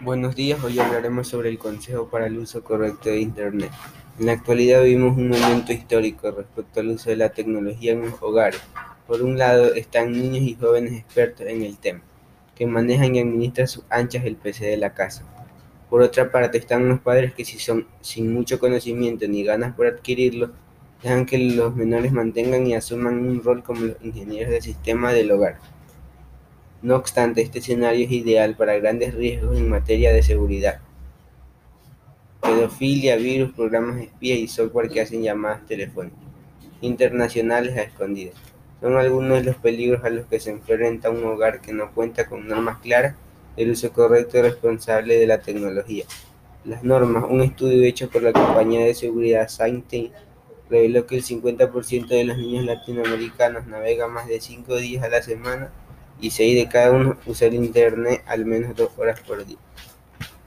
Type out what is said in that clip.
Buenos días, hoy hablaremos sobre el consejo para el uso correcto de Internet. En la actualidad vivimos un momento histórico respecto al uso de la tecnología en los hogares. Por un lado están niños y jóvenes expertos en el tema, que manejan y administran sus anchas el PC de la casa. Por otra parte están los padres que si son sin mucho conocimiento ni ganas por adquirirlo, dejan que los menores mantengan y asuman un rol como los ingenieros de sistema del hogar. No obstante, este escenario es ideal para grandes riesgos en materia de seguridad. Pedofilia, virus, programas espía y software que hacen llamadas telefónicas internacionales a escondidas. Son algunos de los peligros a los que se enfrenta un hogar que no cuenta con normas claras del uso correcto y responsable de la tecnología. Las normas, un estudio hecho por la compañía de seguridad Sainte reveló que el 50% de los niños latinoamericanos navega más de 5 días a la semana y 6 de cada uno usa el Internet al menos 2 horas por día.